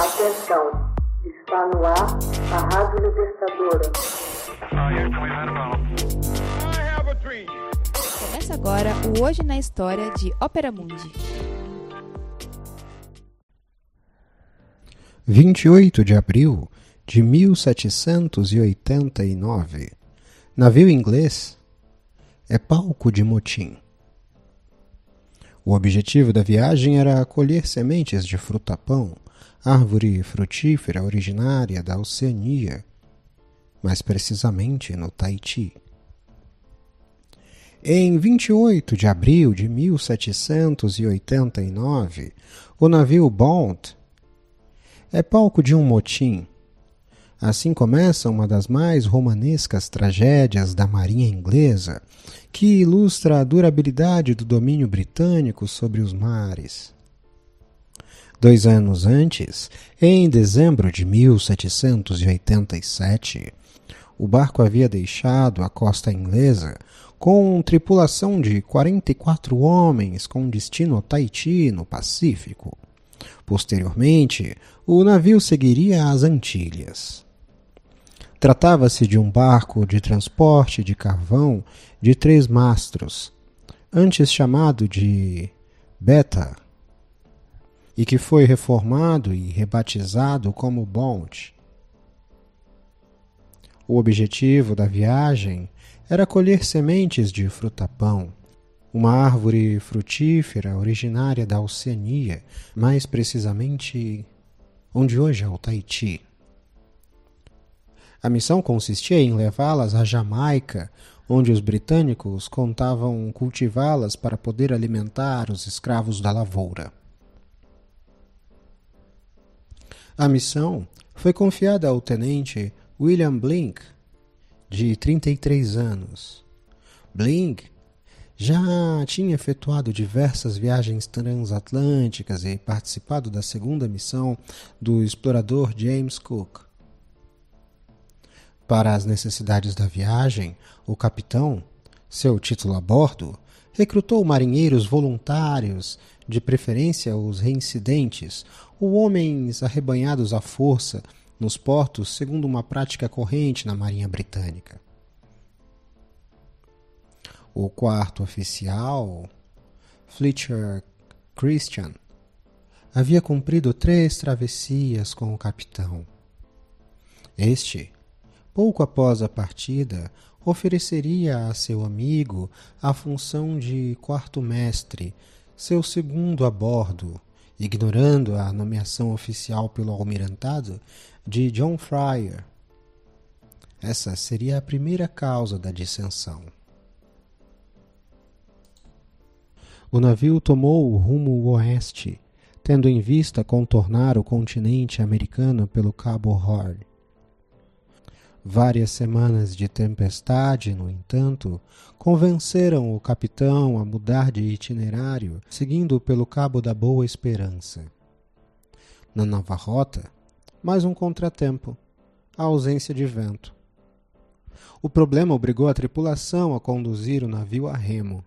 Atenção, está no ar a Rádio Libertadora. Começa agora o Hoje na História de Ópera Mundi. 28 de abril de 1789. Navio inglês é palco de motim. O objetivo da viagem era colher sementes de frutapão, árvore frutífera originária da Oceania, mais precisamente no Tahiti. Em 28 de abril de 1789, o navio Bond é palco de um motim. Assim começa uma das mais romanescas tragédias da marinha inglesa, que ilustra a durabilidade do domínio britânico sobre os mares. Dois anos antes, em dezembro de 1787, o barco havia deixado a costa inglesa com tripulação de 44 homens com destino ao Tahiti, no Pacífico. Posteriormente, o navio seguiria às Antilhas. Tratava-se de um barco de transporte de carvão de três mastros, antes chamado de Beta, e que foi reformado e rebatizado como Bond. O objetivo da viagem era colher sementes de frutapão, uma árvore frutífera originária da Oceania, mais precisamente onde hoje é o Tahiti. A missão consistia em levá-las à Jamaica, onde os britânicos contavam cultivá-las para poder alimentar os escravos da lavoura. A missão foi confiada ao tenente William Blink, de 33 anos. Blink já tinha efetuado diversas viagens transatlânticas e participado da segunda missão do explorador James Cook. Para as necessidades da viagem, o capitão, seu título a bordo, recrutou marinheiros voluntários, de preferência os reincidentes, ou homens arrebanhados à força nos portos, segundo uma prática corrente na Marinha Britânica. O quarto oficial, Fletcher Christian, havia cumprido três travessias com o capitão. Este pouco após a partida, ofereceria a seu amigo a função de quarto-mestre, seu segundo a bordo, ignorando a nomeação oficial pelo almirantado de John Fryer. Essa seria a primeira causa da dissensão. O navio tomou o rumo oeste, tendo em vista contornar o continente americano pelo Cabo Horn. Várias semanas de tempestade, no entanto, convenceram o capitão a mudar de itinerário, seguindo pelo Cabo da Boa Esperança. Na nova rota, mais um contratempo a ausência de vento. O problema obrigou a tripulação a conduzir o navio a remo.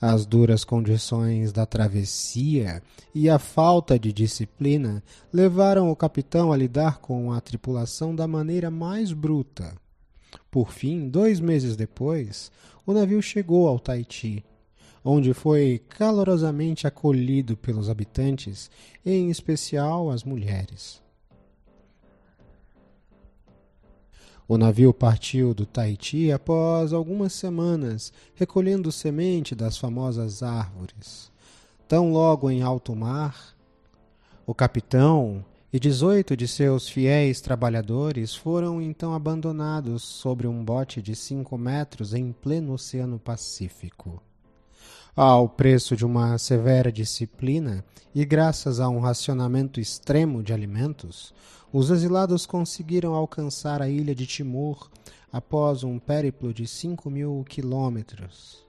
As duras condições da travessia e a falta de disciplina levaram o capitão a lidar com a tripulação da maneira mais bruta. Por fim, dois meses depois, o navio chegou ao Tahiti, onde foi calorosamente acolhido pelos habitantes, em especial as mulheres. O navio partiu do Tahiti após algumas semanas, recolhendo semente das famosas árvores. Tão logo em alto mar, o capitão e 18 de seus fiéis trabalhadores foram então abandonados sobre um bote de 5 metros em pleno Oceano Pacífico. Ao preço de uma severa disciplina e graças a um racionamento extremo de alimentos, os exilados conseguiram alcançar a ilha de Timor após um périplo de cinco mil quilômetros.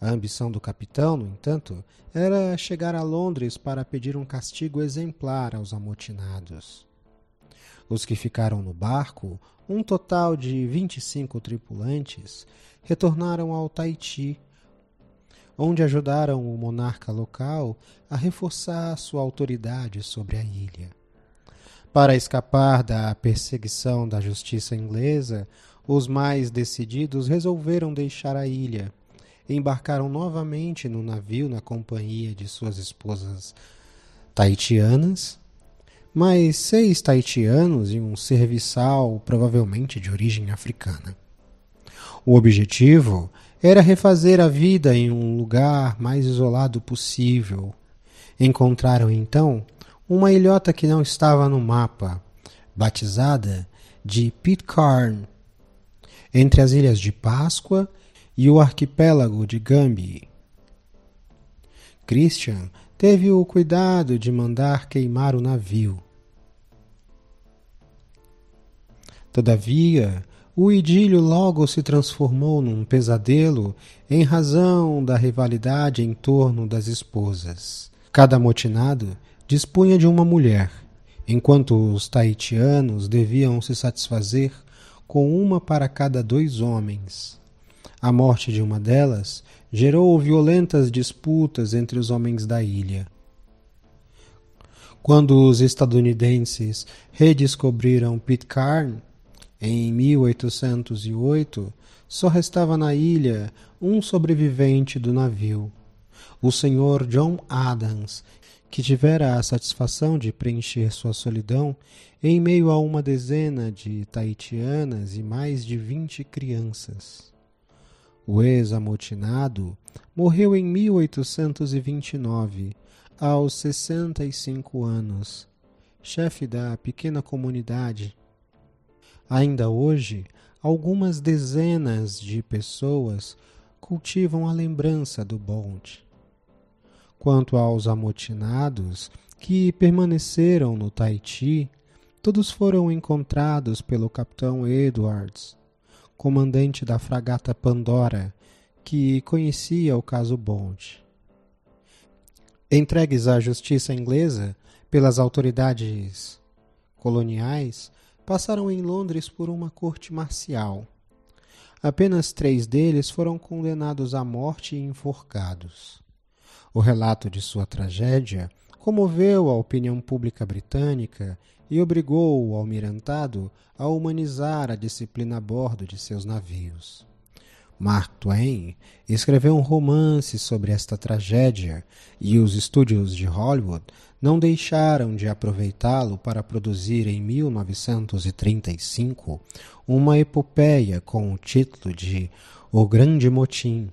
A ambição do capitão, no entanto, era chegar a Londres para pedir um castigo exemplar aos amotinados. Os que ficaram no barco, um total de 25 tripulantes, retornaram ao Tahiti, onde ajudaram o monarca local a reforçar sua autoridade sobre a ilha. Para escapar da perseguição da justiça inglesa, os mais decididos resolveram deixar a ilha. Embarcaram novamente no navio na companhia de suas esposas taitianas, mais seis taitianos e um serviçal, provavelmente de origem africana. O objetivo era refazer a vida em um lugar mais isolado possível. Encontraram então uma ilhota que não estava no mapa, batizada de Pitcairn, entre as ilhas de Páscoa e o arquipélago de Gambi. Christian teve o cuidado de mandar queimar o navio. Todavia, o idílio logo se transformou num pesadelo em razão da rivalidade em torno das esposas. Cada motinado dispunha de uma mulher, enquanto os taitianos deviam se satisfazer com uma para cada dois homens. A morte de uma delas gerou violentas disputas entre os homens da ilha. Quando os estadunidenses redescobriram Pitcairn em 1808, só restava na ilha um sobrevivente do navio, o Sr. John Adams, que tivera a satisfação de preencher sua solidão em meio a uma dezena de taitianas e mais de vinte crianças. O ex-amotinado morreu em 1829, aos 65 anos, chefe da pequena comunidade. Ainda hoje, algumas dezenas de pessoas cultivam a lembrança do bonde. Quanto aos amotinados que permaneceram no Tahiti, todos foram encontrados pelo capitão Edwards, comandante da fragata Pandora, que conhecia o caso Bond. Entregues à justiça inglesa pelas autoridades coloniais, passaram em Londres por uma corte marcial. Apenas três deles foram condenados à morte e enforcados. O relato de sua tragédia comoveu a opinião pública britânica e obrigou o almirantado a humanizar a disciplina a bordo de seus navios. Mark Twain escreveu um romance sobre esta tragédia e os estúdios de Hollywood não deixaram de aproveitá-lo para produzir em 1935 uma epopeia com o título de O Grande Motim,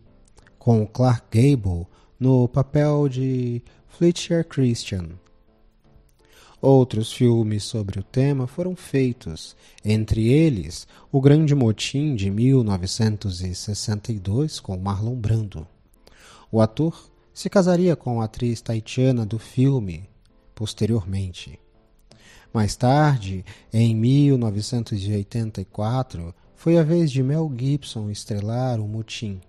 com Clark Gable no papel de Fletcher Christian. Outros filmes sobre o tema foram feitos, entre eles O Grande Motim de 1962 com Marlon Brando. O ator se casaria com a atriz taitiana do filme posteriormente. Mais tarde, em 1984, foi a vez de Mel Gibson estrelar o Motim.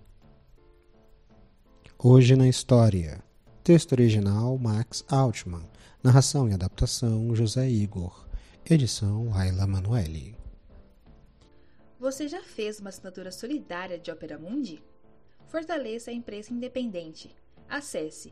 Hoje na História. Texto original Max Altman. Narração e adaptação José Igor. Edição Laila Manuelle. Você já fez uma assinatura solidária de Opera Mundi? Fortaleça a imprensa independente. Acesse